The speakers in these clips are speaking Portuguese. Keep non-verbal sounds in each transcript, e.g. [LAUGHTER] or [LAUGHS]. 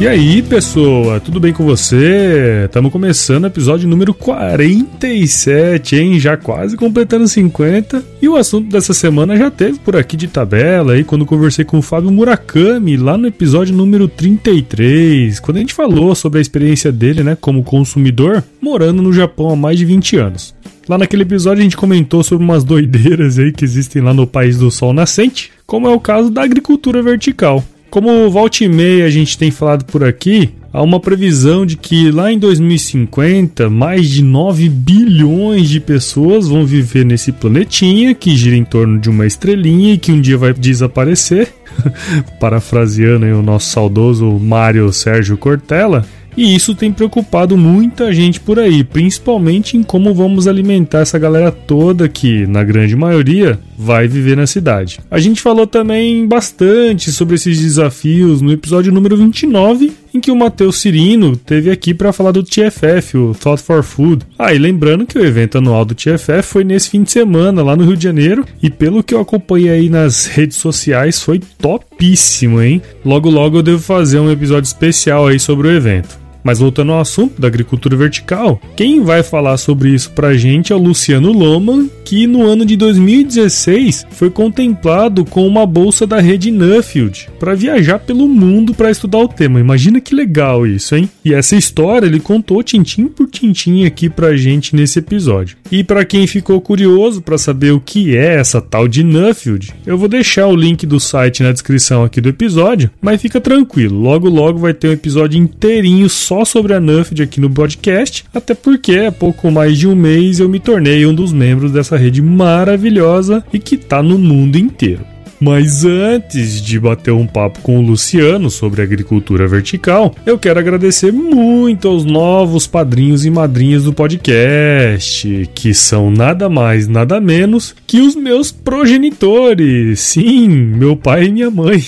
E aí, pessoa, tudo bem com você? Estamos começando o episódio número 47, hein? Já quase completando 50. E o assunto dessa semana já teve por aqui de tabela aí quando conversei com o Fábio Murakami lá no episódio número 33, quando a gente falou sobre a experiência dele, né, como consumidor, morando no Japão há mais de 20 anos. Lá naquele episódio a gente comentou sobre umas doideiras aí que existem lá no país do sol nascente, como é o caso da agricultura vertical. Como volta e meia a gente tem falado por aqui, há uma previsão de que lá em 2050 mais de 9 bilhões de pessoas vão viver nesse planetinha que gira em torno de uma estrelinha e que um dia vai desaparecer. [LAUGHS] Parafraseando o nosso saudoso Mário Sérgio Cortella. E isso tem preocupado muita gente por aí, principalmente em como vamos alimentar essa galera toda que, na grande maioria, vai viver na cidade. A gente falou também bastante sobre esses desafios no episódio número 29, em que o Matheus Cirino teve aqui para falar do TFF, o Thought for Food. Ah, e lembrando que o evento anual do TFF foi nesse fim de semana lá no Rio de Janeiro, e pelo que eu acompanhei aí nas redes sociais, foi topíssimo, hein? Logo logo eu devo fazer um episódio especial aí sobre o evento. Mas voltando ao assunto da agricultura vertical, quem vai falar sobre isso pra gente é o Luciano Loman, que no ano de 2016 foi contemplado com uma bolsa da rede Nuffield para viajar pelo mundo para estudar o tema. Imagina que legal isso, hein? E essa história ele contou tintim por tintim aqui pra gente nesse episódio. E para quem ficou curioso para saber o que é essa tal de Nuffield, eu vou deixar o link do site na descrição aqui do episódio, mas fica tranquilo, logo logo vai ter um episódio inteirinho só só sobre a Nuffield aqui no podcast, até porque há pouco mais de um mês eu me tornei um dos membros dessa rede maravilhosa e que está no mundo inteiro. Mas antes de bater um papo com o Luciano sobre agricultura vertical, eu quero agradecer muito aos novos padrinhos e madrinhas do podcast, que são nada mais, nada menos que os meus progenitores. Sim, meu pai e minha mãe.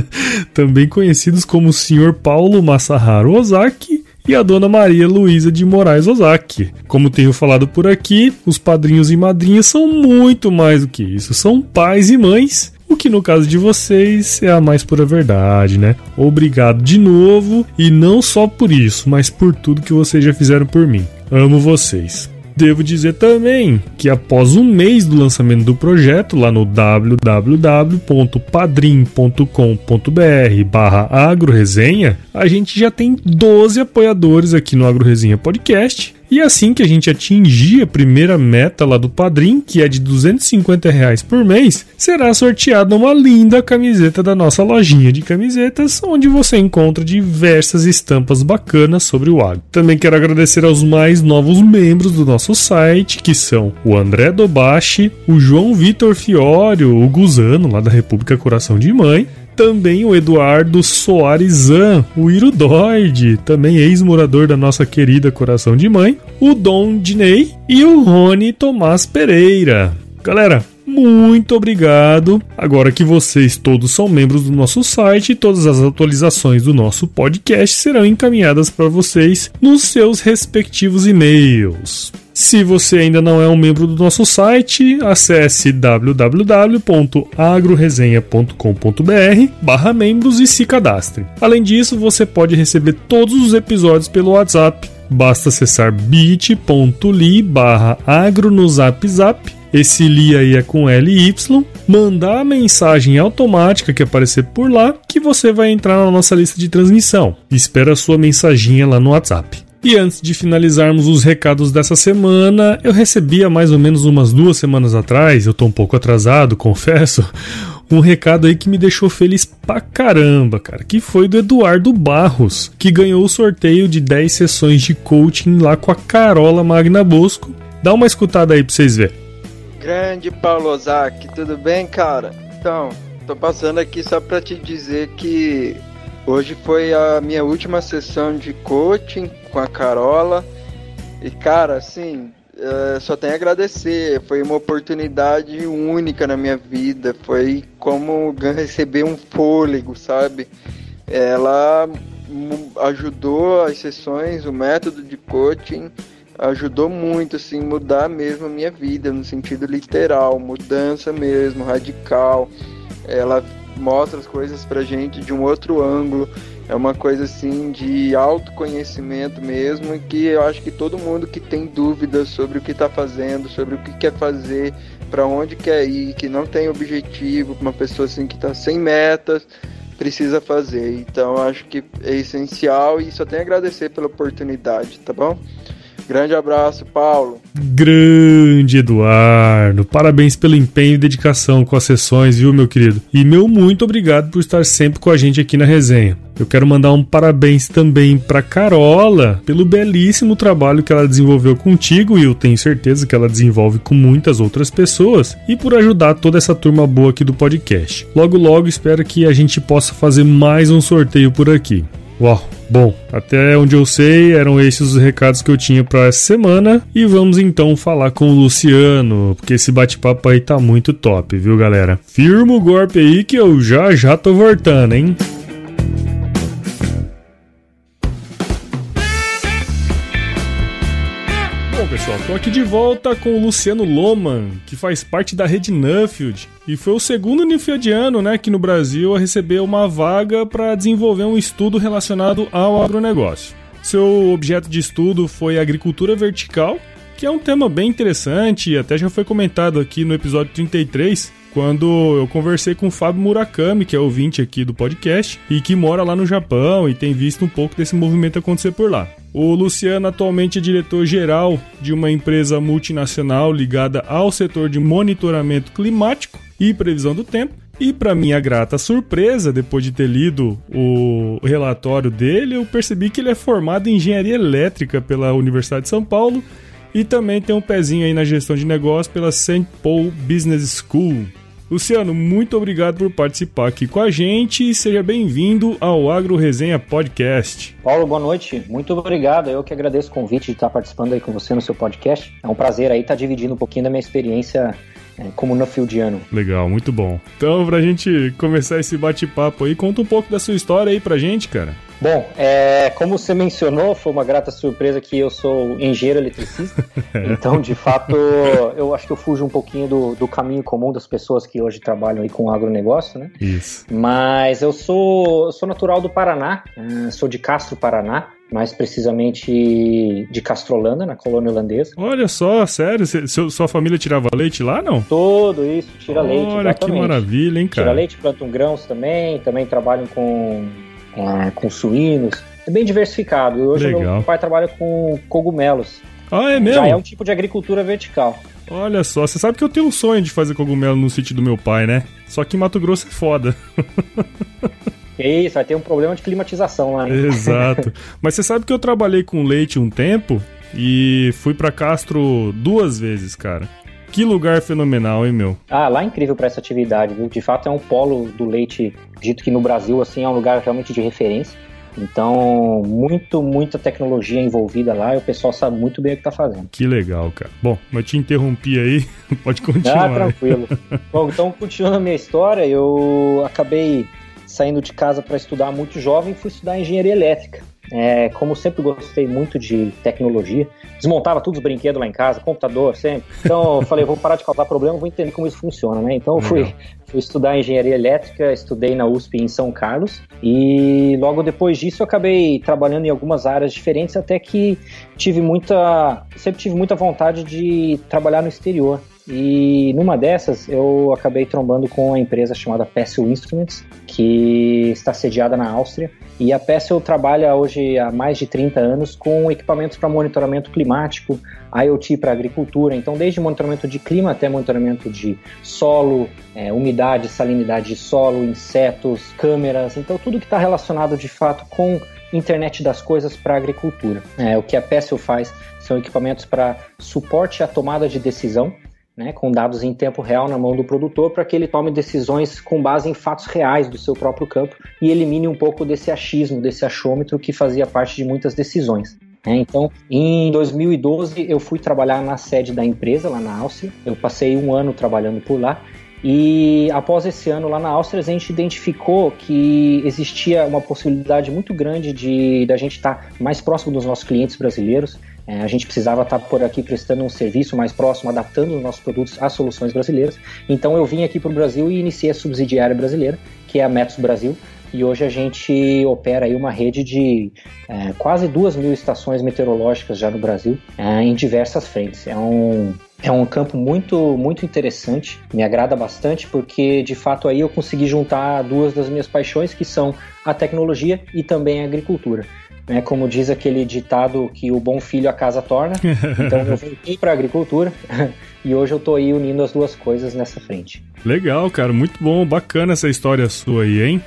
[LAUGHS] Também conhecidos como o Sr. Paulo Masaharu Ozaki e a dona Maria Luísa de Moraes Ozaki. Como tenho falado por aqui, os padrinhos e madrinhas são muito mais do que isso, são pais e mães o que no caso de vocês é a mais pura verdade, né? Obrigado de novo e não só por isso, mas por tudo que vocês já fizeram por mim. Amo vocês. Devo dizer também que após um mês do lançamento do projeto lá no www.padrim.com.br barra agroresenha, a gente já tem 12 apoiadores aqui no AgroResenha Podcast e assim que a gente atingir a primeira meta lá do Padrim, que é de 250 reais por mês, será sorteada uma linda camiseta da nossa lojinha de camisetas, onde você encontra diversas estampas bacanas sobre o agro. Também quero agradecer aos mais novos membros do nosso site, que são o André Dobashi, o João Vitor Fiório, o Guzano, lá da República Coração de Mãe, também o Eduardo Soarizan, o Irudoide, também ex-morador da nossa querida Coração de Mãe, o Dom Diney e o Rony Tomás Pereira. Galera, muito obrigado. Agora que vocês todos são membros do nosso site, todas as atualizações do nosso podcast serão encaminhadas para vocês nos seus respectivos e-mails. Se você ainda não é um membro do nosso site, acesse www.agroresenha.com.br barra membros e se cadastre. Além disso, você pode receber todos os episódios pelo WhatsApp. Basta acessar bit.ly barra agronozapzap esse li aí é com L e Y, mandar a mensagem automática que aparecer por lá, que você vai entrar na nossa lista de transmissão. Espera a sua mensaginha lá no WhatsApp. E antes de finalizarmos os recados dessa semana, eu recebi há mais ou menos umas duas semanas atrás, eu tô um pouco atrasado, [LAUGHS] confesso, um recado aí que me deixou feliz pra caramba, cara, que foi do Eduardo Barros, que ganhou o sorteio de 10 sessões de coaching lá com a Carola Magna Bosco. Dá uma escutada aí pra vocês verem. Grande Paulo Ozaki, tudo bem, cara? Então, tô passando aqui só pra te dizer que hoje foi a minha última sessão de coaching com a Carola. E, cara, assim, Uh, só tenho a agradecer. Foi uma oportunidade única na minha vida. Foi como receber um fôlego, sabe? Ela ajudou as sessões, o método de coaching ajudou muito, assim, mudar mesmo a minha vida, no sentido literal, mudança mesmo, radical. Ela mostra as coisas pra gente de um outro ângulo é uma coisa assim de autoconhecimento mesmo, que eu acho que todo mundo que tem dúvidas sobre o que está fazendo, sobre o que quer fazer, para onde quer ir, que não tem objetivo, uma pessoa assim que está sem metas, precisa fazer. Então acho que é essencial e só tenho a agradecer pela oportunidade, tá bom? Grande abraço, Paulo. Grande Eduardo. Parabéns pelo empenho e dedicação com as sessões, viu, meu querido? E meu muito obrigado por estar sempre com a gente aqui na resenha. Eu quero mandar um parabéns também para Carola pelo belíssimo trabalho que ela desenvolveu contigo e eu tenho certeza que ela desenvolve com muitas outras pessoas e por ajudar toda essa turma boa aqui do podcast. Logo logo espero que a gente possa fazer mais um sorteio por aqui. Uau! Bom, até onde eu sei, eram esses os recados que eu tinha para essa semana. E vamos então falar com o Luciano, porque esse bate-papo aí tá muito top, viu, galera? Firma o golpe aí que eu já já tô voltando, hein? Tô aqui de volta com o Luciano Loman, que faz parte da rede Nuffield e foi o segundo Nuffieldiano, né, aqui no Brasil a receber uma vaga para desenvolver um estudo relacionado ao agronegócio. Seu objeto de estudo foi agricultura vertical, que é um tema bem interessante e até já foi comentado aqui no episódio 33, quando eu conversei com o Fábio Murakami, que é ouvinte aqui do podcast e que mora lá no Japão e tem visto um pouco desse movimento acontecer por lá. O Luciano atualmente é diretor-geral de uma empresa multinacional ligada ao setor de monitoramento climático e previsão do tempo. E para minha grata surpresa, depois de ter lido o relatório dele, eu percebi que ele é formado em engenharia elétrica pela Universidade de São Paulo e também tem um pezinho aí na gestão de negócio pela St. Paul Business School. Luciano, muito obrigado por participar aqui com a gente e seja bem-vindo ao Agro Resenha Podcast. Paulo, boa noite. Muito obrigado. Eu que agradeço o convite de estar participando aí com você no seu podcast. É um prazer aí estar dividindo um pouquinho da minha experiência como no Fieldiano. Legal, muito bom. Então, pra gente começar esse bate-papo aí, conta um pouco da sua história aí pra gente, cara. Bom, é, como você mencionou, foi uma grata surpresa que eu sou engenheiro eletricista. [LAUGHS] então, de fato, eu acho que eu fujo um pouquinho do, do caminho comum das pessoas que hoje trabalham aí com agronegócio, né? Isso. Mas eu sou, sou natural do Paraná, é, sou de Castro, Paraná mais precisamente de Castrolanda, na colônia holandesa. Olha só, sério? Seu, sua família tirava leite lá, não? Todo isso, tira Olha, leite. Olha que maravilha, hein, cara? Tira leite, plantam grãos também, também trabalham com é, com suínos. É bem diversificado. Hoje Legal. meu pai trabalha com cogumelos. Ah, é mesmo? Já é um tipo de agricultura vertical. Olha só, você sabe que eu tenho um sonho de fazer cogumelo no sítio do meu pai, né? Só que Mato Grosso é foda. [LAUGHS] É isso, vai ter um problema de climatização lá. Hein? Exato. [LAUGHS] Mas você sabe que eu trabalhei com leite um tempo e fui para Castro duas vezes, cara. Que lugar fenomenal, hein, meu? Ah, lá é incrível para essa atividade, viu? De fato é um polo do leite, dito que no Brasil, assim, é um lugar realmente de referência. Então, muito, muita tecnologia envolvida lá e o pessoal sabe muito bem o que tá fazendo. Que legal, cara. Bom, mas te interrompi aí, [LAUGHS] pode continuar. Ah, tranquilo. [LAUGHS] Bom, então, continuando a minha história, eu acabei saindo de casa para estudar muito jovem fui estudar engenharia elétrica. É, como sempre gostei muito de tecnologia, desmontava todos os brinquedos lá em casa, computador sempre. Então eu falei, vou parar de causar problema, vou entender como isso funciona, né? Então eu fui, fui estudar engenharia elétrica, estudei na USP em São Carlos e logo depois disso eu acabei trabalhando em algumas áreas diferentes até que tive muita, sempre tive muita vontade de trabalhar no exterior. E numa dessas eu acabei trombando com uma empresa chamada Pessel Instruments, que está sediada na Áustria. E a Pessel trabalha hoje há mais de 30 anos com equipamentos para monitoramento climático, IoT para agricultura, então desde monitoramento de clima até monitoramento de solo, é, umidade, salinidade de solo, insetos, câmeras, então tudo que está relacionado de fato com internet das coisas para agricultura. É, o que a Pessel faz são equipamentos para suporte à tomada de decisão, né, com dados em tempo real na mão do produtor para que ele tome decisões com base em fatos reais do seu próprio campo e elimine um pouco desse achismo, desse achômetro que fazia parte de muitas decisões. É, então, em 2012, eu fui trabalhar na sede da empresa, lá na Áustria. Eu passei um ano trabalhando por lá. E após esse ano lá na Áustria, a gente identificou que existia uma possibilidade muito grande de da gente estar mais próximo dos nossos clientes brasileiros. É, a gente precisava estar por aqui prestando um serviço mais próximo, adaptando os nossos produtos às soluções brasileiras. Então eu vim aqui para o Brasil e iniciei a subsidiária brasileira, que é a Metos Brasil, e hoje a gente opera aí uma rede de é, quase duas mil estações meteorológicas já no Brasil, é, em diversas frentes. É um, é um campo muito, muito interessante, me agrada bastante, porque de fato aí eu consegui juntar duas das minhas paixões, que são a tecnologia e também a agricultura. É, como diz aquele ditado que o bom filho a casa torna. [LAUGHS] Então eu voltei para a agricultura [LAUGHS] e hoje eu estou aí unindo as duas coisas nessa frente. Legal, cara, muito bom, bacana essa história sua aí, hein?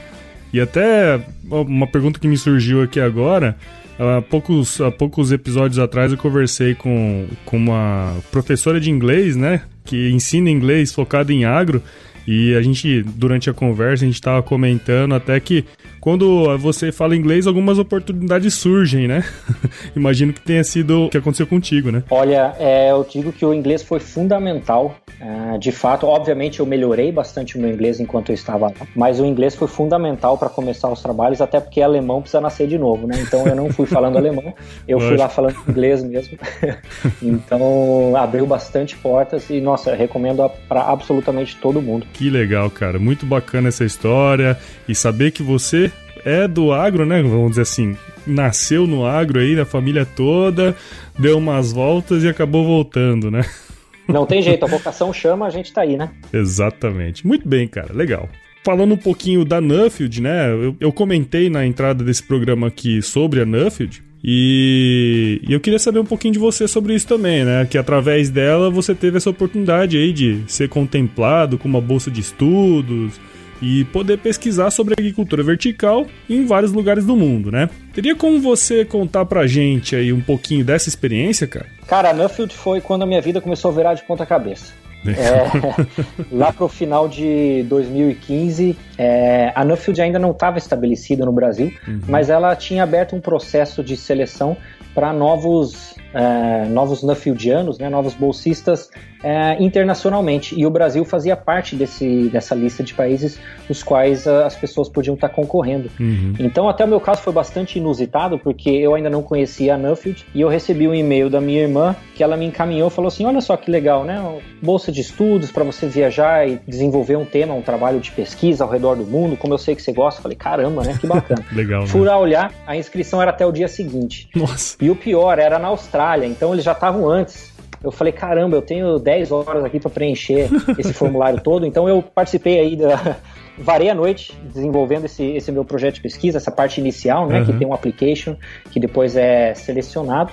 E até uma pergunta que me surgiu aqui agora. Há poucos, há poucos episódios atrás eu conversei com, com uma professora de inglês, né? Que ensina inglês focado em agro. E a gente, durante a conversa, a gente estava comentando até que quando você fala inglês, algumas oportunidades surgem, né? [LAUGHS] Imagino que tenha sido o que aconteceu contigo, né? Olha, é, eu digo que o inglês foi fundamental. É, de fato, obviamente eu melhorei bastante o meu inglês enquanto eu estava lá, mas o inglês foi fundamental para começar os trabalhos, até porque alemão precisa nascer de novo, né? Então eu não fui falando alemão, eu fui lá falando inglês mesmo. [LAUGHS] então abriu bastante portas e, nossa, recomendo para absolutamente todo mundo. Que legal, cara. Muito bacana essa história e saber que você é do agro, né? Vamos dizer assim, nasceu no agro aí, da família toda, deu umas voltas e acabou voltando, né? [LAUGHS] Não tem jeito, a vocação chama, a gente tá aí, né? Exatamente. Muito bem, cara, legal. Falando um pouquinho da Nuffield, né? Eu, eu comentei na entrada desse programa aqui sobre a Nuffield. E, e, eu queria saber um pouquinho de você sobre isso também, né? Que através dela você teve essa oportunidade aí de ser contemplado com uma bolsa de estudos, e poder pesquisar sobre agricultura vertical em vários lugares do mundo, né? Teria como você contar pra gente aí um pouquinho dessa experiência, cara? Cara, Nuffield foi quando a minha vida começou a virar de ponta cabeça. É, [LAUGHS] lá pro final de 2015, é, a Nuffield ainda não estava estabelecida no Brasil, uhum. mas ela tinha aberto um processo de seleção para novos, é, novos Nuffieldianos, né, novos bolsistas é, internacionalmente. E o Brasil fazia parte desse, dessa lista de países nos quais as pessoas podiam estar concorrendo. Uhum. Então, até o meu caso foi bastante inusitado, porque eu ainda não conhecia a Nuffield e eu recebi um e-mail da minha irmã que ela me encaminhou e falou assim: Olha só que legal, né? Bolsa de estudos para você viajar e desenvolver um tema, um trabalho de pesquisa ao redor do mundo, como eu sei que você gosta. falei: Caramba, né? Que bacana. [LAUGHS] legal. Fui lá olhar, a inscrição era até o dia seguinte. Nossa. E o pior, era na Austrália, então eles já estavam antes. Eu falei, caramba, eu tenho 10 horas aqui para preencher esse formulário [LAUGHS] todo, então eu participei aí da. [LAUGHS] Varei a noite desenvolvendo esse, esse meu projeto de pesquisa, essa parte inicial, né, uhum. que tem um application que depois é selecionado.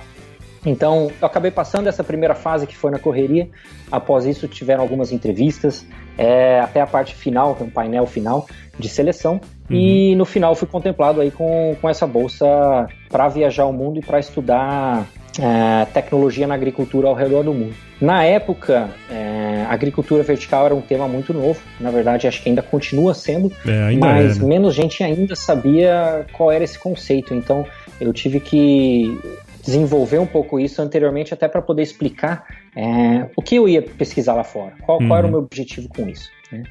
Então, eu acabei passando essa primeira fase que foi na correria. Após isso, tiveram algumas entrevistas, é, até a parte final, um painel final de seleção. Uhum. E no final fui contemplado aí com, com essa bolsa para viajar o mundo e para estudar é, tecnologia na agricultura ao redor do mundo. Na época, é, a agricultura vertical era um tema muito novo, na verdade acho que ainda continua sendo, é, mas é, né? menos gente ainda sabia qual era esse conceito, então eu tive que desenvolver um pouco isso anteriormente até para poder explicar é, o que eu ia pesquisar lá fora, qual, qual era o uhum. meu objetivo com isso. Né?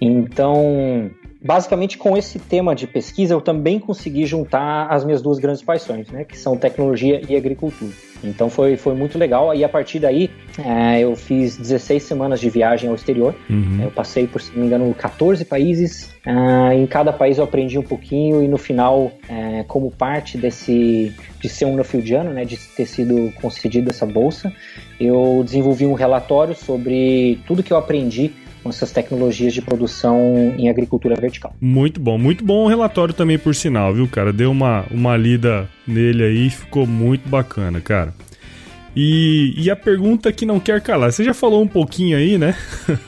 Então, basicamente com esse tema de pesquisa eu também consegui juntar as minhas duas grandes paixões, né, que são tecnologia e agricultura. Então foi, foi muito legal. E a partir daí é, eu fiz 16 semanas de viagem ao exterior. Uhum. Eu passei, por se não me engano, 14 países. É, em cada país eu aprendi um pouquinho e no final é, como parte desse de ser um Nuffieldiano, né, de ter sido concedido essa bolsa, eu desenvolvi um relatório sobre tudo que eu aprendi com essas tecnologias de produção em agricultura vertical. Muito bom, muito bom o relatório também, por sinal, viu, cara? Deu uma, uma lida nele aí, ficou muito bacana, cara. E, e a pergunta que não quer calar, você já falou um pouquinho aí, né? [LAUGHS]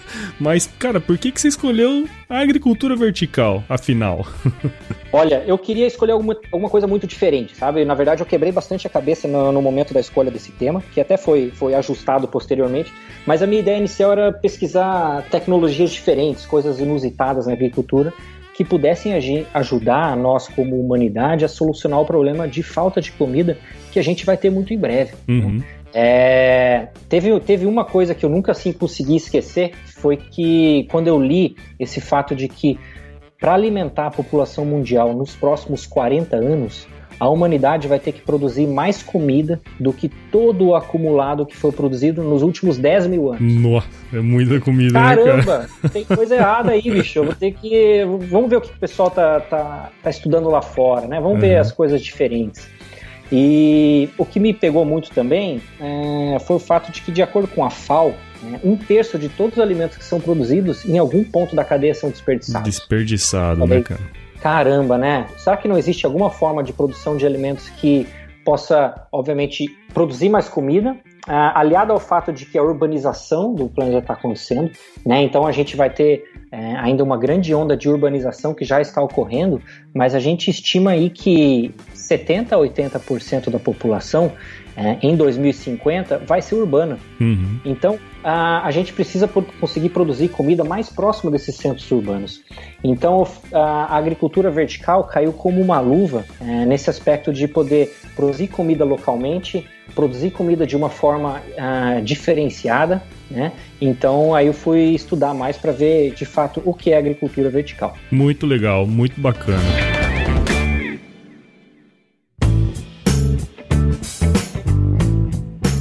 Mas, cara, por que, que você escolheu a agricultura vertical, afinal? [LAUGHS] Olha, eu queria escolher alguma, alguma coisa muito diferente, sabe? Na verdade, eu quebrei bastante a cabeça no, no, momento da escolha desse tema, que até foi, foi ajustado posteriormente. Mas a minha ideia inicial era pesquisar tecnologias diferentes, coisas inusitadas na agricultura, que pudessem ajudar a nós, como humanidade, a solucionar o problema de falta de comida que a gente vai ter muito em breve. Uhum. Né? É, teve, teve uma coisa que eu nunca assim consegui esquecer, foi que quando eu li esse fato de que para alimentar a população mundial nos próximos 40 anos, a humanidade vai ter que produzir mais comida do que todo o acumulado que foi produzido nos últimos 10 mil anos. Nossa, é muita comida, Caramba, né, cara? tem coisa errada aí, bicho. Eu vou ter que. Vamos ver o que o pessoal tá, tá, tá estudando lá fora, né? Vamos uhum. ver as coisas diferentes. E o que me pegou muito também é, foi o fato de que, de acordo com a FAO, né, um terço de todos os alimentos que são produzidos em algum ponto da cadeia são desperdiçados. Desperdiçado, né, cara? Caramba, né? Será que não existe alguma forma de produção de alimentos que possa, obviamente, produzir mais comida, aliado ao fato de que a urbanização do planeta está acontecendo, né? Então a gente vai ter é, ainda uma grande onda de urbanização que já está ocorrendo, mas a gente estima aí que 70 a 80% da população é, em 2050 vai ser urbana. Uhum. Então a, a, gente precisa conseguir produzir comida mais próxima desses centros urbanos. Então a, a agricultura vertical caiu como uma luva é, nesse aspecto de poder produzir comida localmente produzir comida de uma forma uh, diferenciada, né? Então aí eu fui estudar mais para ver de fato o que é agricultura vertical. Muito legal, muito bacana.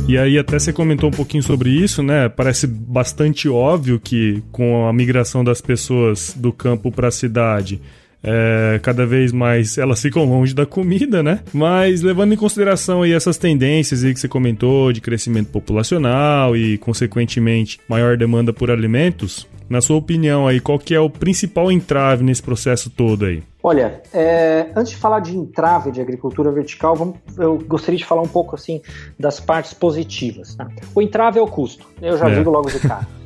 E aí até você comentou um pouquinho sobre isso, né? Parece bastante óbvio que com a migração das pessoas do campo para a cidade, é, cada vez mais elas ficam longe da comida, né? Mas levando em consideração aí essas tendências aí que você comentou de crescimento populacional e consequentemente maior demanda por alimentos, na sua opinião aí, qual que é o principal entrave nesse processo todo aí? Olha, é, antes de falar de entrave de agricultura vertical, vamos, eu gostaria de falar um pouco assim das partes positivas. Tá? O entrave é o custo. Eu já é. digo logo de cara. [LAUGHS]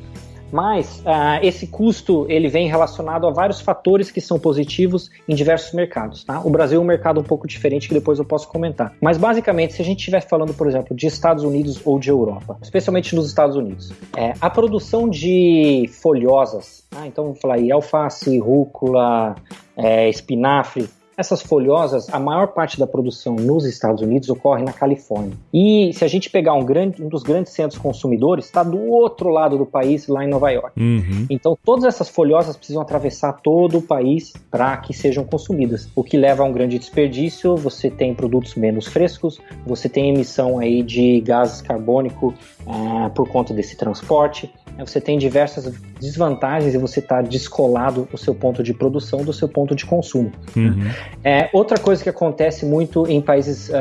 Mas uh, esse custo ele vem relacionado a vários fatores que são positivos em diversos mercados. Tá? O Brasil é um mercado um pouco diferente que depois eu posso comentar. Mas basicamente, se a gente estiver falando, por exemplo, de Estados Unidos ou de Europa, especialmente nos Estados Unidos, é, a produção de folhosas, ah, então vamos falar aí alface, rúcula, é, espinafre, essas folhosas, a maior parte da produção nos Estados Unidos ocorre na Califórnia. E se a gente pegar um, grande, um dos grandes centros consumidores, está do outro lado do país, lá em Nova York. Uhum. Então, todas essas folhosas precisam atravessar todo o país para que sejam consumidas, o que leva a um grande desperdício. Você tem produtos menos frescos, você tem emissão aí de gases carbônico uh, por conta desse transporte. Você tem diversas desvantagens e você está descolado o seu ponto de produção do seu ponto de consumo. Uhum. É, outra coisa que acontece muito em países uh,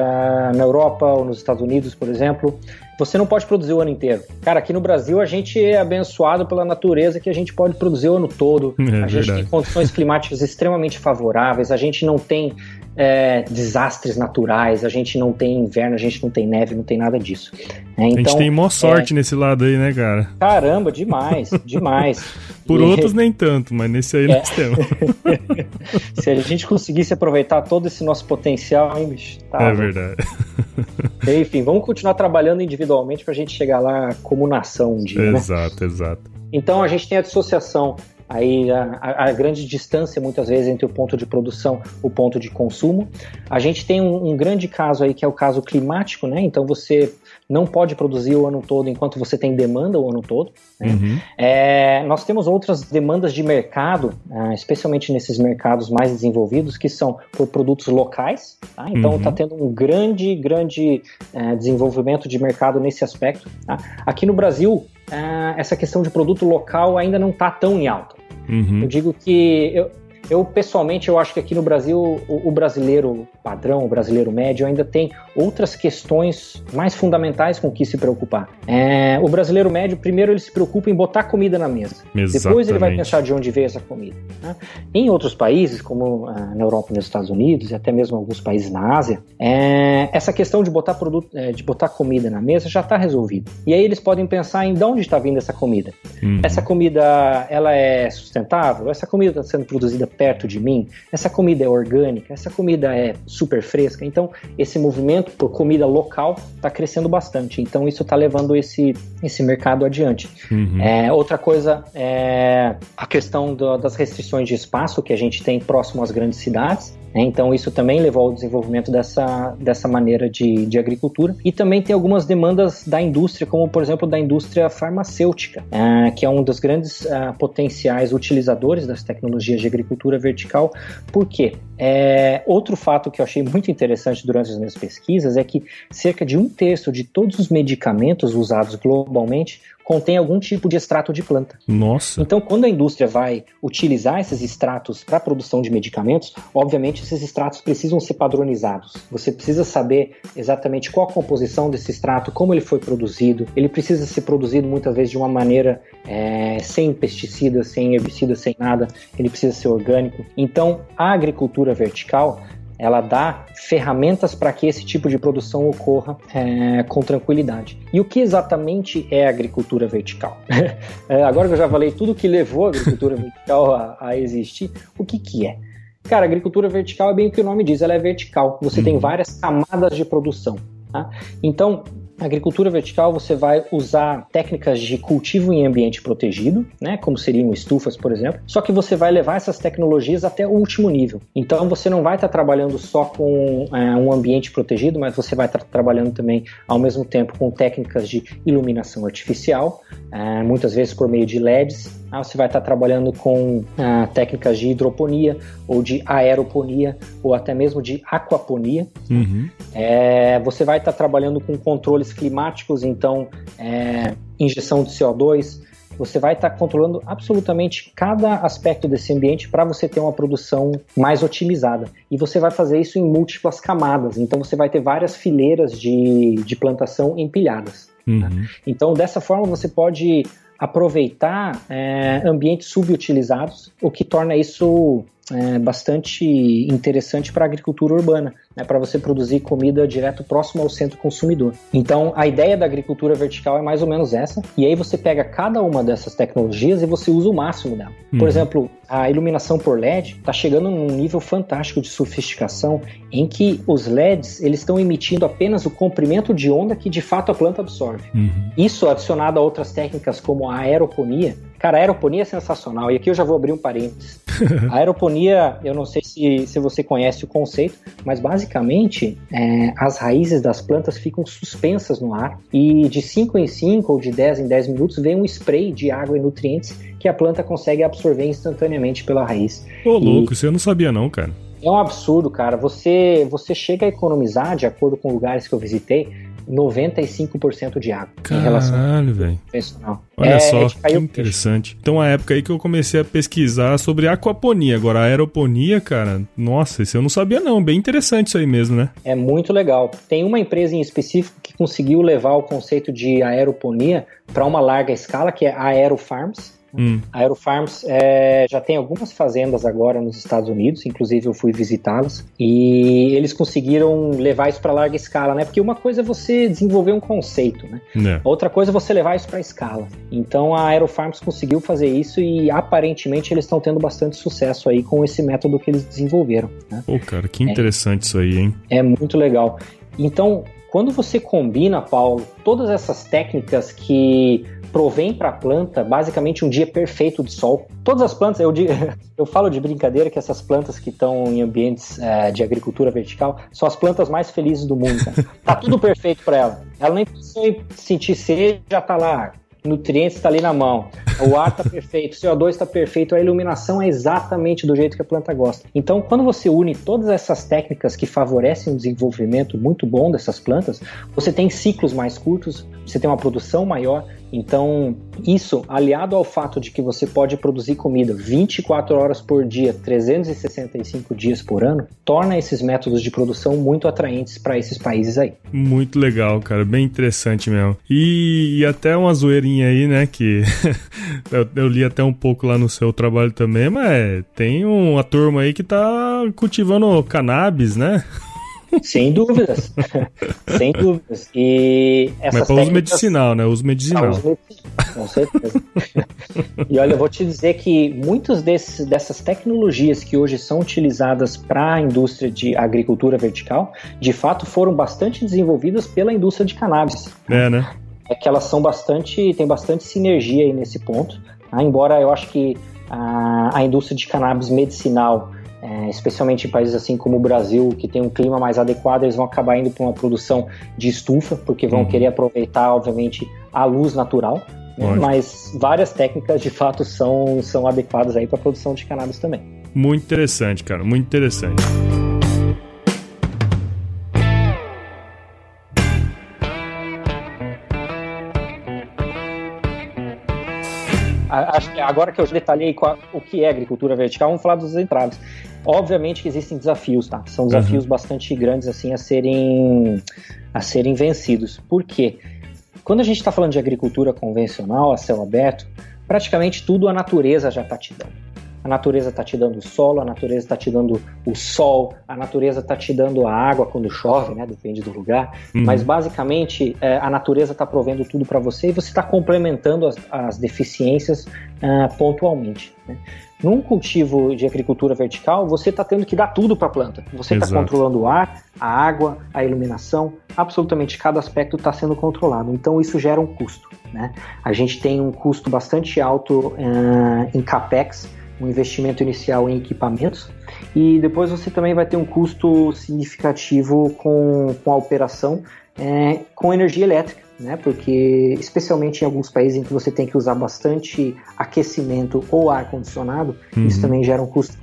na Europa ou nos Estados Unidos, por exemplo, você não pode produzir o ano inteiro. Cara, aqui no Brasil a gente é abençoado pela natureza que a gente pode produzir o ano todo. É a gente verdade. tem condições climáticas extremamente favoráveis, a gente não tem é, desastres naturais, a gente não tem inverno, a gente não tem neve, não tem nada disso. É, então, a gente então, tem maior sorte é... nesse lado aí, né, cara? Caramba, demais, demais. [LAUGHS] Por e... outros nem tanto, mas nesse aí nós é. temos. [LAUGHS] Se a gente conseguisse aproveitar todo esse nosso potencial, hein, bicho? Tá, é verdade. [LAUGHS] Enfim, vamos continuar trabalhando individualmente para a gente chegar lá como nação um dia. Né? Exato, né? exato. Então a gente tem a dissociação aí a, a, grande distância muitas vezes entre o ponto de produção e o ponto de consumo. A gente tem um, um, grande caso aí que é o caso climático, né? Então você não pode produzir o ano todo enquanto você tem demanda o ano todo. Né? Uhum. É, nós temos outras demandas de mercado, uh, especialmente nesses mercados mais desenvolvidos, que são por produtos locais. Tá? Então está uhum. tendo um grande, grande uh, desenvolvimento de mercado nesse aspecto. Tá? Aqui no Brasil, uh, essa questão de produto local ainda não está tão em alta. Uhum. Eu digo que eu, Eu, pessoalmente, eu acho que aqui no Brasil, o, o, brasileiro padrão, o brasileiro médio, ainda tem outras questões mais fundamentais com que se preocupar. É, o brasileiro médio, primeiro, ele se preocupa em botar comida na mesa. Exatamente. Depois ele vai pensar de onde veio essa comida. Né? Em outros países, como ah, na Europa e nos Estados Unidos, e até mesmo alguns países na Ásia, é, essa questão de botar, produto, é, de botar comida na mesa já está resolvida. E aí eles podem pensar em de onde está vindo essa comida. Uhum. Essa comida, ela é sustentável? Essa comida está sendo produzida perto de mim? Essa comida é orgânica? Essa comida é super fresca? Então, esse movimento por comida local está crescendo bastante. Então, isso está levando esse, esse mercado adiante. Uhum. É, outra coisa é a questão do, das restrições de espaço que a gente tem próximo às grandes cidades. Né? Então, isso também levou ao desenvolvimento dessa, dessa maneira de, de agricultura. E também tem algumas demandas da indústria, como, por exemplo, da indústria farmacêutica, uh, que é um dos grandes uh, potenciais utilizadores das tecnologias de agricultura vertical. Por quê? É, outro fato que eu achei muito interessante durante as minhas pesquisas é que cerca de um terço de todos os medicamentos usados globalmente contém algum tipo de extrato de planta. Nossa. Então, quando a indústria vai utilizar esses extratos para a produção de medicamentos, obviamente esses extratos precisam ser padronizados. Você precisa saber exatamente qual a composição desse extrato, como ele foi produzido. Ele precisa ser produzido muitas vezes de uma maneira é, sem pesticidas, sem herbicidas, sem nada. Ele precisa ser orgânico. Então, a agricultura vertical ela dá ferramentas para que esse tipo de produção ocorra é, com tranquilidade. E o que exatamente é agricultura vertical? [LAUGHS] é, agora que eu já falei tudo que levou a agricultura [LAUGHS] vertical a, a existir, o que, que é? Cara, agricultura vertical é bem o que o nome diz, ela é vertical. Você tem uhum. várias camadas de produção. Tá? Então, agricultura vertical, você vai usar técnicas de cultivo em ambiente protegido, né, como seriam estufas, por exemplo, só que você vai levar essas tecnologias até o último nível. Então, você não vai estar trabalhando só com é, um ambiente protegido, mas você vai estar trabalhando também, ao mesmo tempo, com técnicas de iluminação artificial, é, muitas vezes por meio de LEDs, ah, você vai estar trabalhando com ah, técnicas de hidroponia ou de aeroponia ou até mesmo de aquaponia. Uhum. É, você vai estar trabalhando com controles climáticos, então é, injeção de CO2. Você vai estar controlando absolutamente cada aspecto desse ambiente para você ter uma produção mais otimizada. E você vai fazer isso em múltiplas camadas. Então você vai ter várias fileiras de, de plantação empilhadas. Uhum. Tá? Então dessa forma você pode aproveitar é, ambientes subutilizados, o que torna isso é, bastante interessante para a agricultura urbana né, para você produzir comida direto próximo ao centro consumidor. Então, a ideia da agricultura vertical é mais ou menos essa, e aí você pega cada uma dessas tecnologias e você usa o máximo dela. Uhum. Por exemplo, a iluminação por LED está chegando num nível fantástico de sofisticação em que os LEDs eles estão emitindo apenas o comprimento de onda que de fato a planta absorve. Uhum. Isso adicionado a outras técnicas como a aeroponia, Cara, a aeroponia é sensacional. E aqui eu já vou abrir um parênteses. [LAUGHS] A aeroponia, eu não sei se, se você conhece o conceito, mas basicamente é, as raízes das plantas ficam suspensas no ar e de 5 em 5 ou de 10 em 10 minutos vem um spray de água e nutrientes que a planta consegue absorver instantaneamente pela raiz. Ô, louco, isso eu não sabia não, cara. É um absurdo, cara. Você, você chega a economizar, de acordo com lugares que eu visitei, 95% de água Caralho, em relação ao Olha é, só, que interessante. Então, a época aí que eu comecei a pesquisar sobre aquaponia. Agora, a aeroponia, cara, nossa, isso eu não sabia não. Bem interessante isso aí mesmo, né? É muito legal. Tem uma empresa em específico que conseguiu levar o conceito de aeroponia para uma larga escala, que é a Aero Farms. Hum. A Aerofarms é, já tem algumas fazendas agora nos Estados Unidos, inclusive eu fui visitá-las, e eles conseguiram levar isso para larga escala, né? Porque uma coisa é você desenvolver um conceito, né? É. Outra coisa é você levar isso para escala. Então a Aerofarms conseguiu fazer isso e aparentemente eles estão tendo bastante sucesso aí com esse método que eles desenvolveram. Né? Pô, cara, que interessante é, isso aí, hein? É muito legal. Então, quando você combina, Paulo, todas essas técnicas que provém para a planta basicamente um dia perfeito de sol. Todas as plantas, eu, digo, [LAUGHS] eu falo de brincadeira que essas plantas que estão em ambientes é, de agricultura vertical são as plantas mais felizes do mundo. Cara. [LAUGHS] Tá tudo perfeito para ela. Ela nem precisa sentir sede, já tá lá nutrientes está ali na mão, o ar está perfeito, o CO2 está perfeito, a iluminação é exatamente do jeito que a planta gosta. Então, quando você une todas essas técnicas que favorecem o desenvolvimento muito bom dessas plantas, você tem ciclos mais curtos, você tem uma produção maior. Então, isso aliado ao fato de que você pode produzir comida 24 horas por dia, 365 dias por ano, torna esses métodos de produção muito atraentes para esses países aí. Muito legal, cara, bem interessante mesmo. E, e até uma zoeirinha aí, né, que [LAUGHS] eu, eu, li até um pouco lá no seu trabalho também, mas tem uma turma aí que tá cultivando cannabis, né? [LAUGHS] Sem dúvidas. [LAUGHS] Sem dúvidas. E essas Mas para uso medicinal, né? Uso medicinal. Uso medicinal, com certeza. e olha, eu vou te dizer que muitas desses, dessas tecnologias que hoje são utilizadas para a indústria de agricultura vertical, de fato foram bastante desenvolvidas pela indústria de cannabis. É, né? É que elas são bastante, tem bastante sinergia aí nesse ponto. Tá? Embora eu acho que a, a indústria de cannabis medicinal é, especialmente em países assim como o Brasil, que tem um clima mais adequado, eles vão acabar indo para uma produção de estufa, porque vão uhum. querer aproveitar, obviamente, a luz natural. Né? Mas várias técnicas, de fato, são, são adequadas aí para a produção de cannabis também. Muito interessante, cara, muito interessante. agora que eu detalhei o que é agricultura vertical, vamos falar dos entraves. Obviamente que existem desafios, tá? São desafios uhum. bastante grandes assim a serem a serem vencidos. Por quê? Quando a gente está falando de agricultura convencional, a céu aberto, praticamente tudo a natureza já está te dando. A natureza está te dando o solo, a natureza está te dando o sol, a natureza está te dando a água quando chove, né? Depende do lugar. Uhum. Mas basicamente é, a natureza está provendo tudo para você e você está complementando as, as deficiências uh, pontualmente. Né? Num cultivo de agricultura vertical, você está tendo que dar tudo para a planta. Você está controlando o ar, a água, a iluminação, absolutamente cada aspecto está sendo controlado. Então isso gera um custo. Né? A gente tem um custo bastante alto uh, em capex um investimento inicial em equipamentos e depois você também vai ter um custo significativo com, com a operação é, com energia elétrica, né? Porque especialmente em alguns países em que você tem que usar bastante aquecimento ou ar condicionado, uhum. isso também gera um custo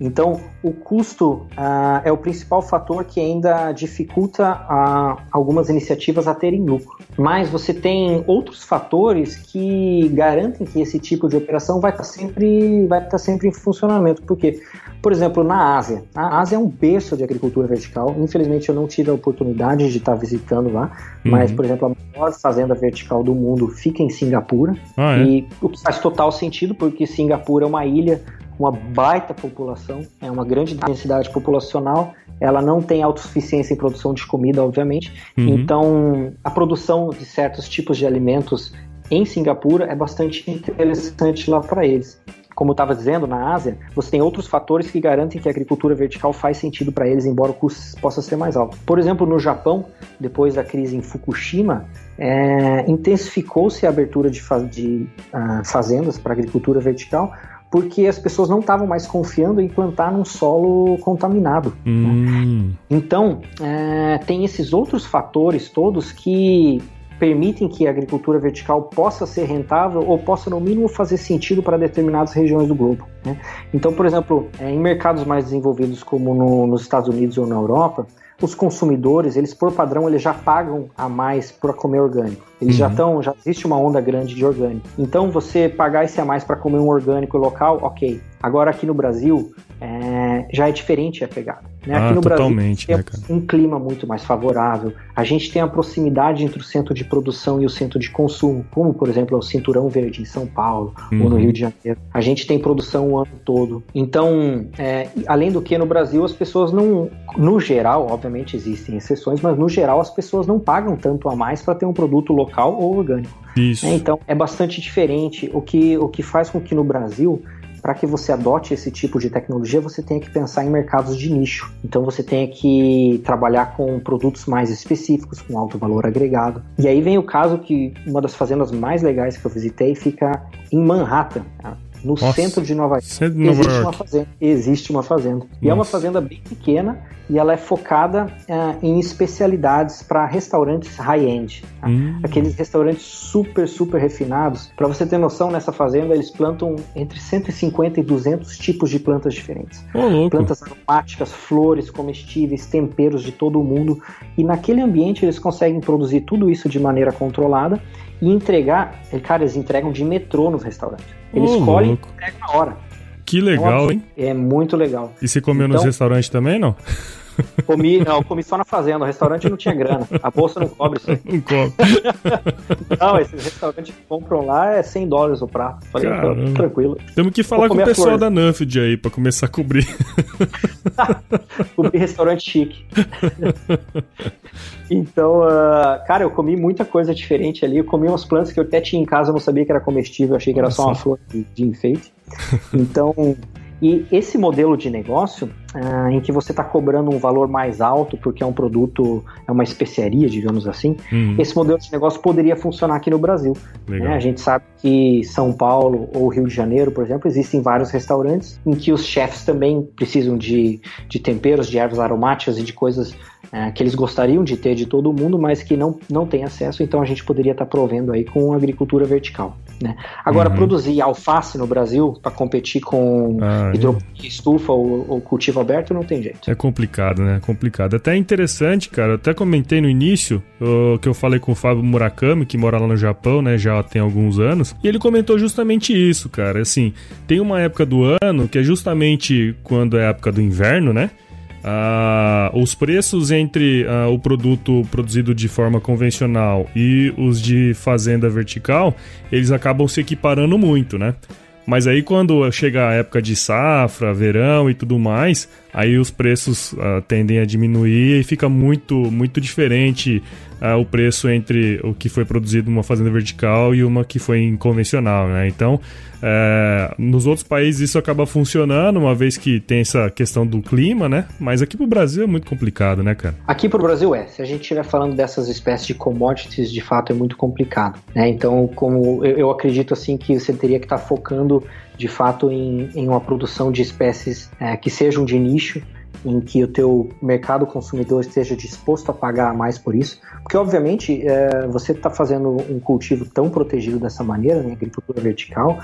então, o custo uh, é o principal fator que ainda dificulta uh, algumas iniciativas a terem lucro. Mas você tem outros fatores que garantem que esse tipo de operação vai estar sempre, vai estar sempre em funcionamento. Porque, por exemplo, na Ásia, a Ásia é um berço de agricultura vertical. Infelizmente, eu não tive a oportunidade de estar visitando lá, uhum. mas, por exemplo, a maior fazenda vertical do mundo fica em Singapura. Ah, é? E o que faz total sentido, porque Singapura é uma ilha uma baita população, é uma grande densidade populacional, ela não tem autossuficiência em produção de comida, obviamente. Uhum. Então, a produção de certos tipos de alimentos em Singapura é bastante interessante lá para eles. Como eu estava dizendo, na Ásia, você tem outros fatores que garantem que a agricultura vertical faz sentido para eles, embora o custo possa ser mais alto. Por exemplo, no Japão, depois da crise em Fukushima, é, intensificou-se a abertura de, de uh, fazendas para agricultura vertical, porque as pessoas não estavam mais confiando em plantar num solo contaminado. Né? Hum. Né? Então, é, tem esses outros fatores todos que permitem que a agricultura vertical possa ser rentável ou possa, no mínimo, fazer sentido para determinadas regiões do globo. Né? Então, por exemplo, é, em mercados mais desenvolvidos, como no, nos Estados Unidos ou na Europa, os consumidores, eles por padrão, eles já pagam a mais para comer orgânico. Eles uhum. já estão, já existe uma onda grande de orgânico. Então, você pagar esse a mais para comer um orgânico local, ok. Agora aqui no Brasil, é, já é diferente a pegada. Né? Aqui ah, no totalmente, Brasil tem né, um clima muito mais favorável. A gente tem a proximidade entre o centro de produção e o centro de consumo, como por exemplo é o Cinturão Verde em São Paulo uhum. ou no uhum. Rio de Janeiro. A gente tem produção o ano todo. Então, é, além do que no Brasil as pessoas não, no geral, obviamente existem exceções, mas no geral as pessoas não pagam tanto a mais para ter um produto local ou orgânico. Isso. É, então é bastante diferente. O que, o que faz com que no Brasil para que você adote esse tipo de tecnologia, você tem que pensar em mercados de nicho. Então você tem que trabalhar com produtos mais específicos, com alto valor agregado. E aí vem o caso que uma das fazendas mais legais que eu visitei fica em Manhattan, no Nossa, centro de Nova York. Centro de Nova existe York. uma fazenda. Existe uma fazenda. Nossa. E é uma fazenda bem pequena e ela é focada uh, em especialidades para restaurantes high-end. Tá? Hum. Aqueles restaurantes super, super refinados. Para você ter noção, nessa fazenda eles plantam entre 150 e 200 tipos de plantas diferentes. Oh, plantas aromáticas, flores, comestíveis, temperos de todo o mundo. E naquele ambiente eles conseguem produzir tudo isso de maneira controlada e entregar. Cara, eles entregam de metrô nos restaurantes. Eles oh, colhem e entregam na hora. Que legal, hein? É muito legal. E você comeu então, nos restaurantes também, não? Comi, não, comi só na fazenda. O restaurante não tinha grana. A bolsa não cobre isso aí. Não cobre. [LAUGHS] não, esses restaurantes que compram lá é 100 dólares o prato. Falei, Caramba. tranquilo. Temos que falar com o pessoal da Nuffield aí pra começar a cobrir. [LAUGHS] cobrir restaurante chique. [LAUGHS] Então, uh, cara, eu comi muita coisa diferente ali. Eu comi umas plantas que eu até tinha em casa, eu não sabia que era comestível, achei que era Nossa. só uma flor de, de enfeite. Então, e esse modelo de negócio, uh, em que você está cobrando um valor mais alto porque é um produto, é uma especiaria, digamos assim, uhum. esse modelo de negócio poderia funcionar aqui no Brasil. Né? A gente sabe que São Paulo ou Rio de Janeiro, por exemplo, existem vários restaurantes em que os chefs também precisam de, de temperos, de ervas aromáticas e de coisas é, que eles gostariam de ter de todo mundo, mas que não, não tem acesso, então a gente poderia estar tá provendo aí com agricultura vertical. Né? Agora, uhum. produzir alface no Brasil para competir com ah, é. estufa ou, ou, cultivo aberto não tem jeito. É complicado, né? É complicado. Até interessante, cara. Eu até comentei no início uh, que eu falei com o Fábio Murakami, que mora lá no Japão, né? Já tem alguns anos. E ele comentou justamente isso, cara. Assim, tem uma época do ano que é justamente quando é a época do inverno, né? Uh, os preços entre uh, o produto produzido de forma convencional e os de fazenda vertical, eles acabam se equiparando muito, né? Mas aí quando chega a época de safra, verão e tudo mais, aí os preços uh, tendem a diminuir e fica muito, muito diferente uh, o preço entre o que foi produzido numa fazenda vertical e uma que foi convencional, né? Então, uh, nos outros países isso acaba funcionando, uma vez que tem essa questão do clima, né? Mas aqui pro Brasil é muito complicado, né, cara? Aqui pro Brasil é. Se a gente estiver falando dessas espécies de commodities, de fato é muito complicado, né? Então, como eu, eu acredito assim que você teria que estar tá focando de fato em, em uma produção de espécies é, que sejam de nicho, em que o teu mercado consumidor esteja disposto a pagar mais por isso, porque obviamente é, você está fazendo um cultivo tão protegido dessa maneira, né, agricultura vertical,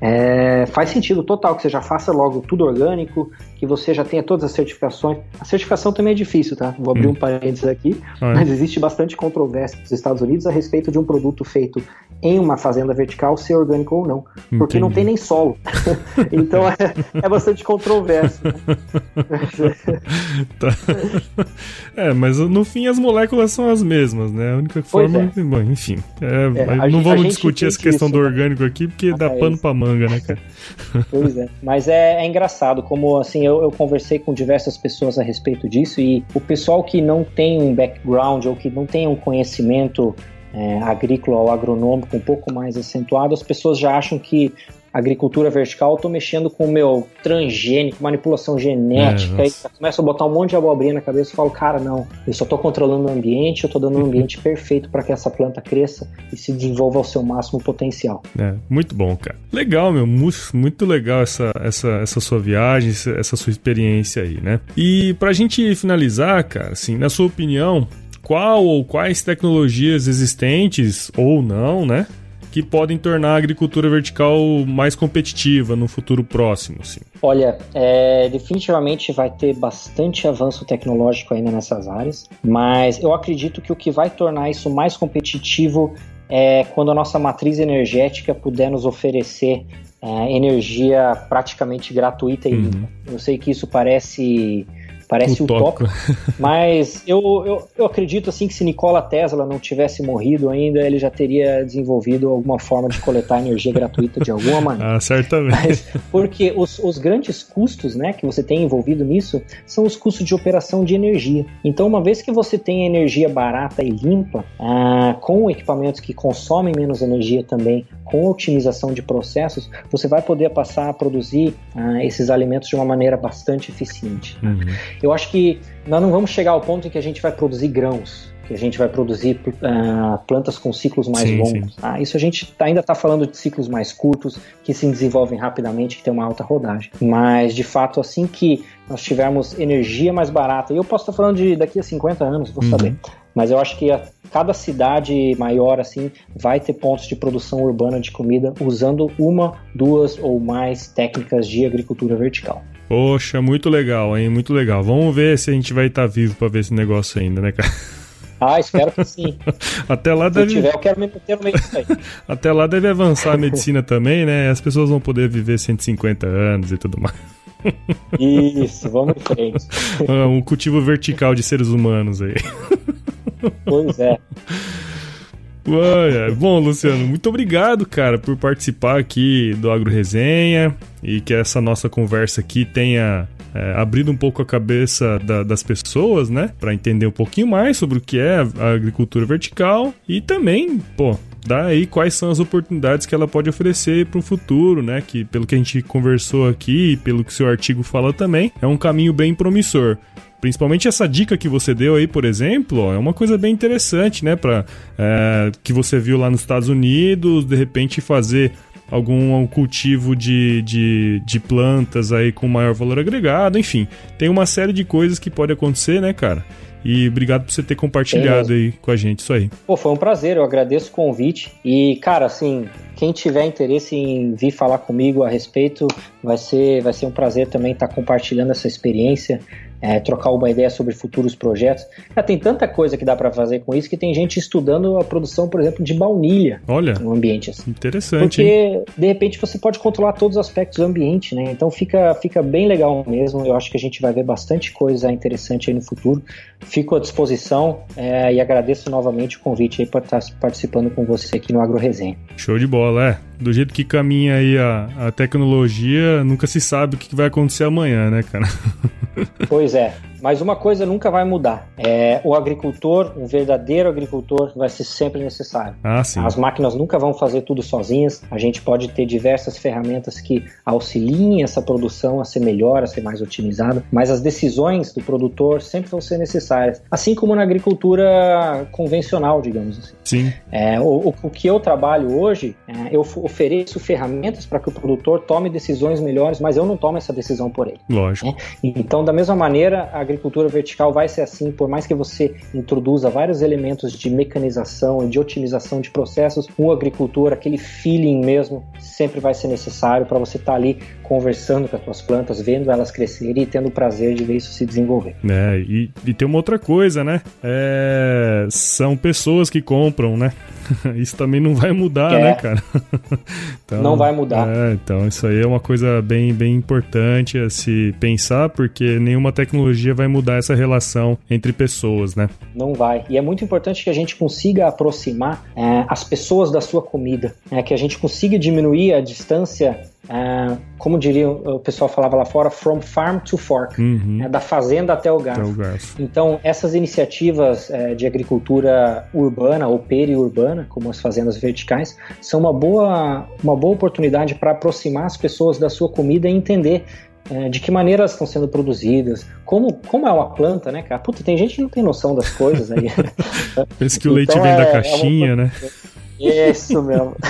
é, faz sentido total que você já faça logo tudo orgânico, que você já tenha todas as certificações. A certificação também é difícil, tá? Vou abrir hum. um parênteses aqui, ah, é. mas existe bastante controvérsia nos Estados Unidos a respeito de um produto feito em uma fazenda vertical ser orgânico ou não, porque Entendi. não tem nem solo. [LAUGHS] então é, é, bastante controverso. Né? [LAUGHS] tá. É, mas no fim as moléculas são as mesmas, né? A única forma. É. Bom, enfim. É, não gente, vamos discutir essa questão isso, do né? orgânico aqui, porque dá pano pra manga, né, cara? Pois é. Mas é, é engraçado, como assim, eu, eu conversei com diversas pessoas a respeito disso, e o pessoal que não tem um background ou que não tem um conhecimento é, agrícola ou agronômico um pouco mais acentuado, as pessoas já acham que agricultura vertical, eu tô mexendo com o meu transgênico, manipulação genética, é, e começo a botar um monte de abobrinha na cabeça e falo, cara, não, eu só tô controlando o ambiente, eu tô dando um ambiente [LAUGHS] perfeito para que essa planta cresça e se desenvolva ao seu máximo potencial. É, muito bom, cara. Legal, meu, muito legal essa, essa, essa sua viagem, essa sua experiência aí, né? E pra gente finalizar, cara, assim, na sua opinião, qual ou quais tecnologias existentes ou não, né, que podem tornar a agricultura vertical mais competitiva no futuro próximo? Assim? Olha, é, definitivamente vai ter bastante avanço tecnológico ainda nessas áreas, mas eu acredito que o que vai tornar isso mais competitivo é quando a nossa matriz energética puder nos oferecer é, energia praticamente gratuita e limpa. Uhum. Eu sei que isso parece Parece utópico. Mas eu, eu, eu, acredito assim que se Nikola Tesla não tivesse morrido ainda, ele já teria desenvolvido alguma forma de coletar energia gratuita de alguma [LAUGHS] maneira. Ah, certamente. Mas, porque os, os grandes custos né, que você tem envolvido nisso são os custos de operação de energia. Então, uma vez que você tem energia barata e limpa, ah, com equipamentos que consomem menos energia também, com otimização de processos, você vai poder passar a produzir ah, esses alimentos de uma maneira bastante eficiente. Uhum. Eu acho que nós não vamos chegar ao ponto em que a gente vai produzir grãos, que a gente vai produzir uh, plantas com ciclos mais sim, longos. Sim. Ah, isso a gente tá, ainda está falando de ciclos mais curtos, que se desenvolvem rapidamente, que tem uma alta rodagem. Mas, de fato, assim que nós tivermos energia mais barata, e eu posso estar falando de daqui a 50 anos, vou uhum. saber. Mas eu acho que a, cada cidade maior assim vai ter pontos de produção urbana de comida usando uma, duas ou mais técnicas de agricultura vertical. Poxa, muito legal, hein? Muito legal. Vamos ver se a gente vai estar vivo para ver esse negócio ainda, né, cara? Ah, espero que sim. [LAUGHS] Até lá deve... Se tiver, eu quero me meter no meio disso aí. [LAUGHS] Até lá deve avançar a medicina também, né? As pessoas vão poder viver 150 anos e tudo mais. Isso, vamos em frente. [LAUGHS] um cultivo vertical de seres humanos aí. Pois é. Ué, bom, Luciano, muito obrigado, cara, por participar aqui do Agro Resenha e que essa nossa conversa aqui tenha é, abrido um pouco a cabeça da, das pessoas, né, para entender um pouquinho mais sobre o que é a agricultura vertical e também, pô, dar aí quais são as oportunidades que ela pode oferecer para o futuro, né? Que pelo que a gente conversou aqui, pelo que seu artigo fala também, é um caminho bem promissor. Principalmente essa dica que você deu aí, por exemplo, ó, é uma coisa bem interessante, né? Para é, que você viu lá nos Estados Unidos, de repente fazer algum cultivo de, de, de plantas aí com maior valor agregado, enfim, tem uma série de coisas que pode acontecer, né, cara? E obrigado por você ter compartilhado aí com a gente isso aí. Pô, foi um prazer, eu agradeço o convite. E, cara, assim, quem tiver interesse em vir falar comigo a respeito, vai ser, vai ser um prazer também estar compartilhando essa experiência é, trocar uma ideia sobre futuros projetos. Ah, tem tanta coisa que dá para fazer com isso que tem gente estudando a produção, por exemplo, de baunilha Olha, no ambiente. Assim. Interessante. Porque, hein? de repente, você pode controlar todos os aspectos do ambiente, né? Então fica, fica bem legal mesmo. Eu acho que a gente vai ver bastante coisa interessante aí no futuro. Fico à disposição é, e agradeço novamente o convite aí para estar participando com você aqui no Agro Resenha. Show de bola, é. Do jeito que caminha aí a, a tecnologia, nunca se sabe o que vai acontecer amanhã, né, cara? [LAUGHS] Pois é. Mas uma coisa nunca vai mudar. É, o agricultor, um verdadeiro agricultor, vai ser sempre necessário. Ah. As máquinas nunca vão fazer tudo sozinhas. A gente pode ter diversas ferramentas que auxiliem essa produção a ser melhor, a ser mais otimizada, mas as decisões do produtor sempre vão ser necessárias. Assim como na agricultura convencional, digamos assim. Sim. É, o, o, que eu trabalho hoje, é, eu ofereço ferramentas para que o produtor tome decisões melhores, mas eu não tomo essa decisão por ele. Lógico. Né? Então, da mesma maneira, a agricultura vertical vai ser assim, por mais que você introduza vários elementos de mecanização e de otimização de processos, o agricultor, aquele feeling mesmo, sempre vai ser necessário para você estar tá ali conversando com as suas plantas, vendo elas crescerem e tendo o prazer de ver isso se desenvolver. É, e, e tem uma outra coisa, né? É, são pessoas que compram, né? [LAUGHS] isso também não vai mudar, é, né, cara? [LAUGHS] então, não vai mudar. É, então isso aí é uma coisa bem, bem importante a se pensar, porque nenhuma tecnologia vai mudar essa relação entre pessoas, né? Não vai. E é muito importante que a gente consiga aproximar é, as pessoas da sua comida, é, que a gente consiga diminuir a distância Uh, como diria o pessoal falava lá fora, from farm to fork, uhum. né, da fazenda até o garfo. Até o garfo. Então, essas iniciativas uh, de agricultura urbana ou periurbana, como as fazendas verticais, são uma boa, uma boa oportunidade para aproximar as pessoas da sua comida e entender uh, de que maneira elas estão sendo produzidas, como, como é uma planta, né, cara? Puta, tem gente que não tem noção das coisas aí. [LAUGHS] Pensa que o leite então, vem é, da caixinha, é uma... né? Isso mesmo. [LAUGHS]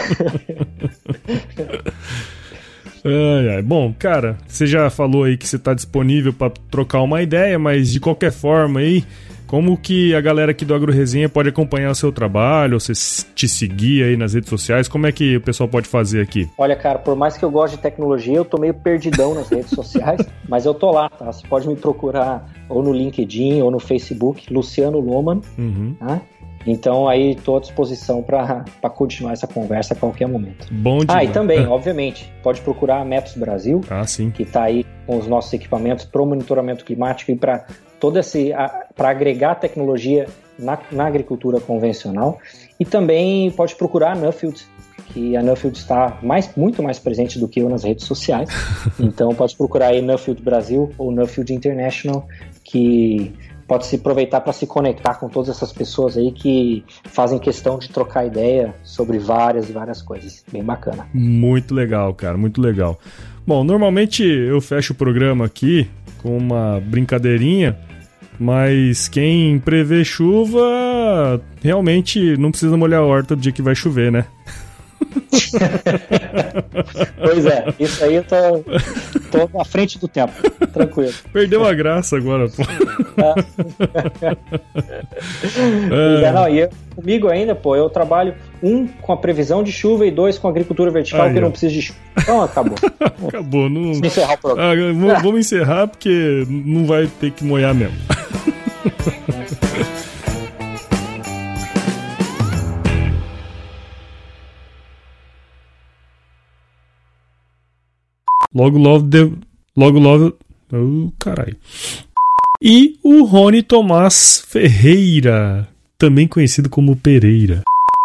Ai, ai. Bom, cara, você já falou aí que você está disponível para trocar uma ideia, mas de qualquer forma aí, como que a galera aqui do Agro Resenha pode acompanhar o seu trabalho, você te seguir aí nas redes sociais? Como é que o pessoal pode fazer aqui? Olha, cara, por mais que eu goste de tecnologia, eu tô meio perdidão nas redes [LAUGHS] sociais, mas eu tô lá, tá? Você pode me procurar ou no LinkedIn ou no Facebook, Luciano Loman, uhum. tá? Então aí estou à disposição para continuar essa conversa a qualquer momento. Bom demais. Ah, e também, [LAUGHS] obviamente, pode procurar a Metos Brasil, ah, que está aí com os nossos equipamentos para o monitoramento climático e para todo esse para agregar tecnologia na, na, agricultura convencional. E também pode procurar a Nuffield, que a Nuffield está mais, muito mais presente do que eu nas redes sociais. [LAUGHS] então pode procurar aí Nuffield Brasil ou Nuffield International, que pode se aproveitar para se conectar com todas essas pessoas aí que fazem questão de trocar ideia sobre várias e várias coisas. Bem bacana. Muito legal, cara, muito legal. Bom, normalmente eu fecho o programa aqui com uma brincadeirinha Mas quem prevê chuva realmente não precisa molhar a horta do dia que vai chover, né? [LAUGHS] [LAUGHS] pois é, isso aí eu tô, tô à frente do tempo, tranquilo. Perdeu a graça agora, pô. [LAUGHS] É. é. Não, e eu, comigo ainda, pô, eu trabalho um com a previsão de chuva e dois com agricultura vertical, aí, que não precisa de chuva. Então acabou. [LAUGHS] acabou. Não... Vamos encerrar o programa. Ah, vamos encerrar porque não vai ter que molhar mesmo. Logo, logo, de... logo, logo. Oh, caralho. E o Rony Tomás Ferreira, também conhecido como Pereira.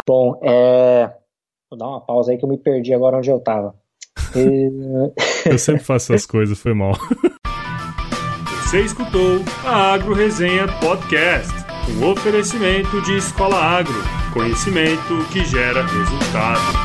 Bom, é. Vou dar uma pausa aí que eu me perdi agora onde eu tava. [LAUGHS] eu sempre faço essas coisas, foi mal. Você escutou a Agro Resenha Podcast, um oferecimento de Escola Agro, conhecimento que gera resultado.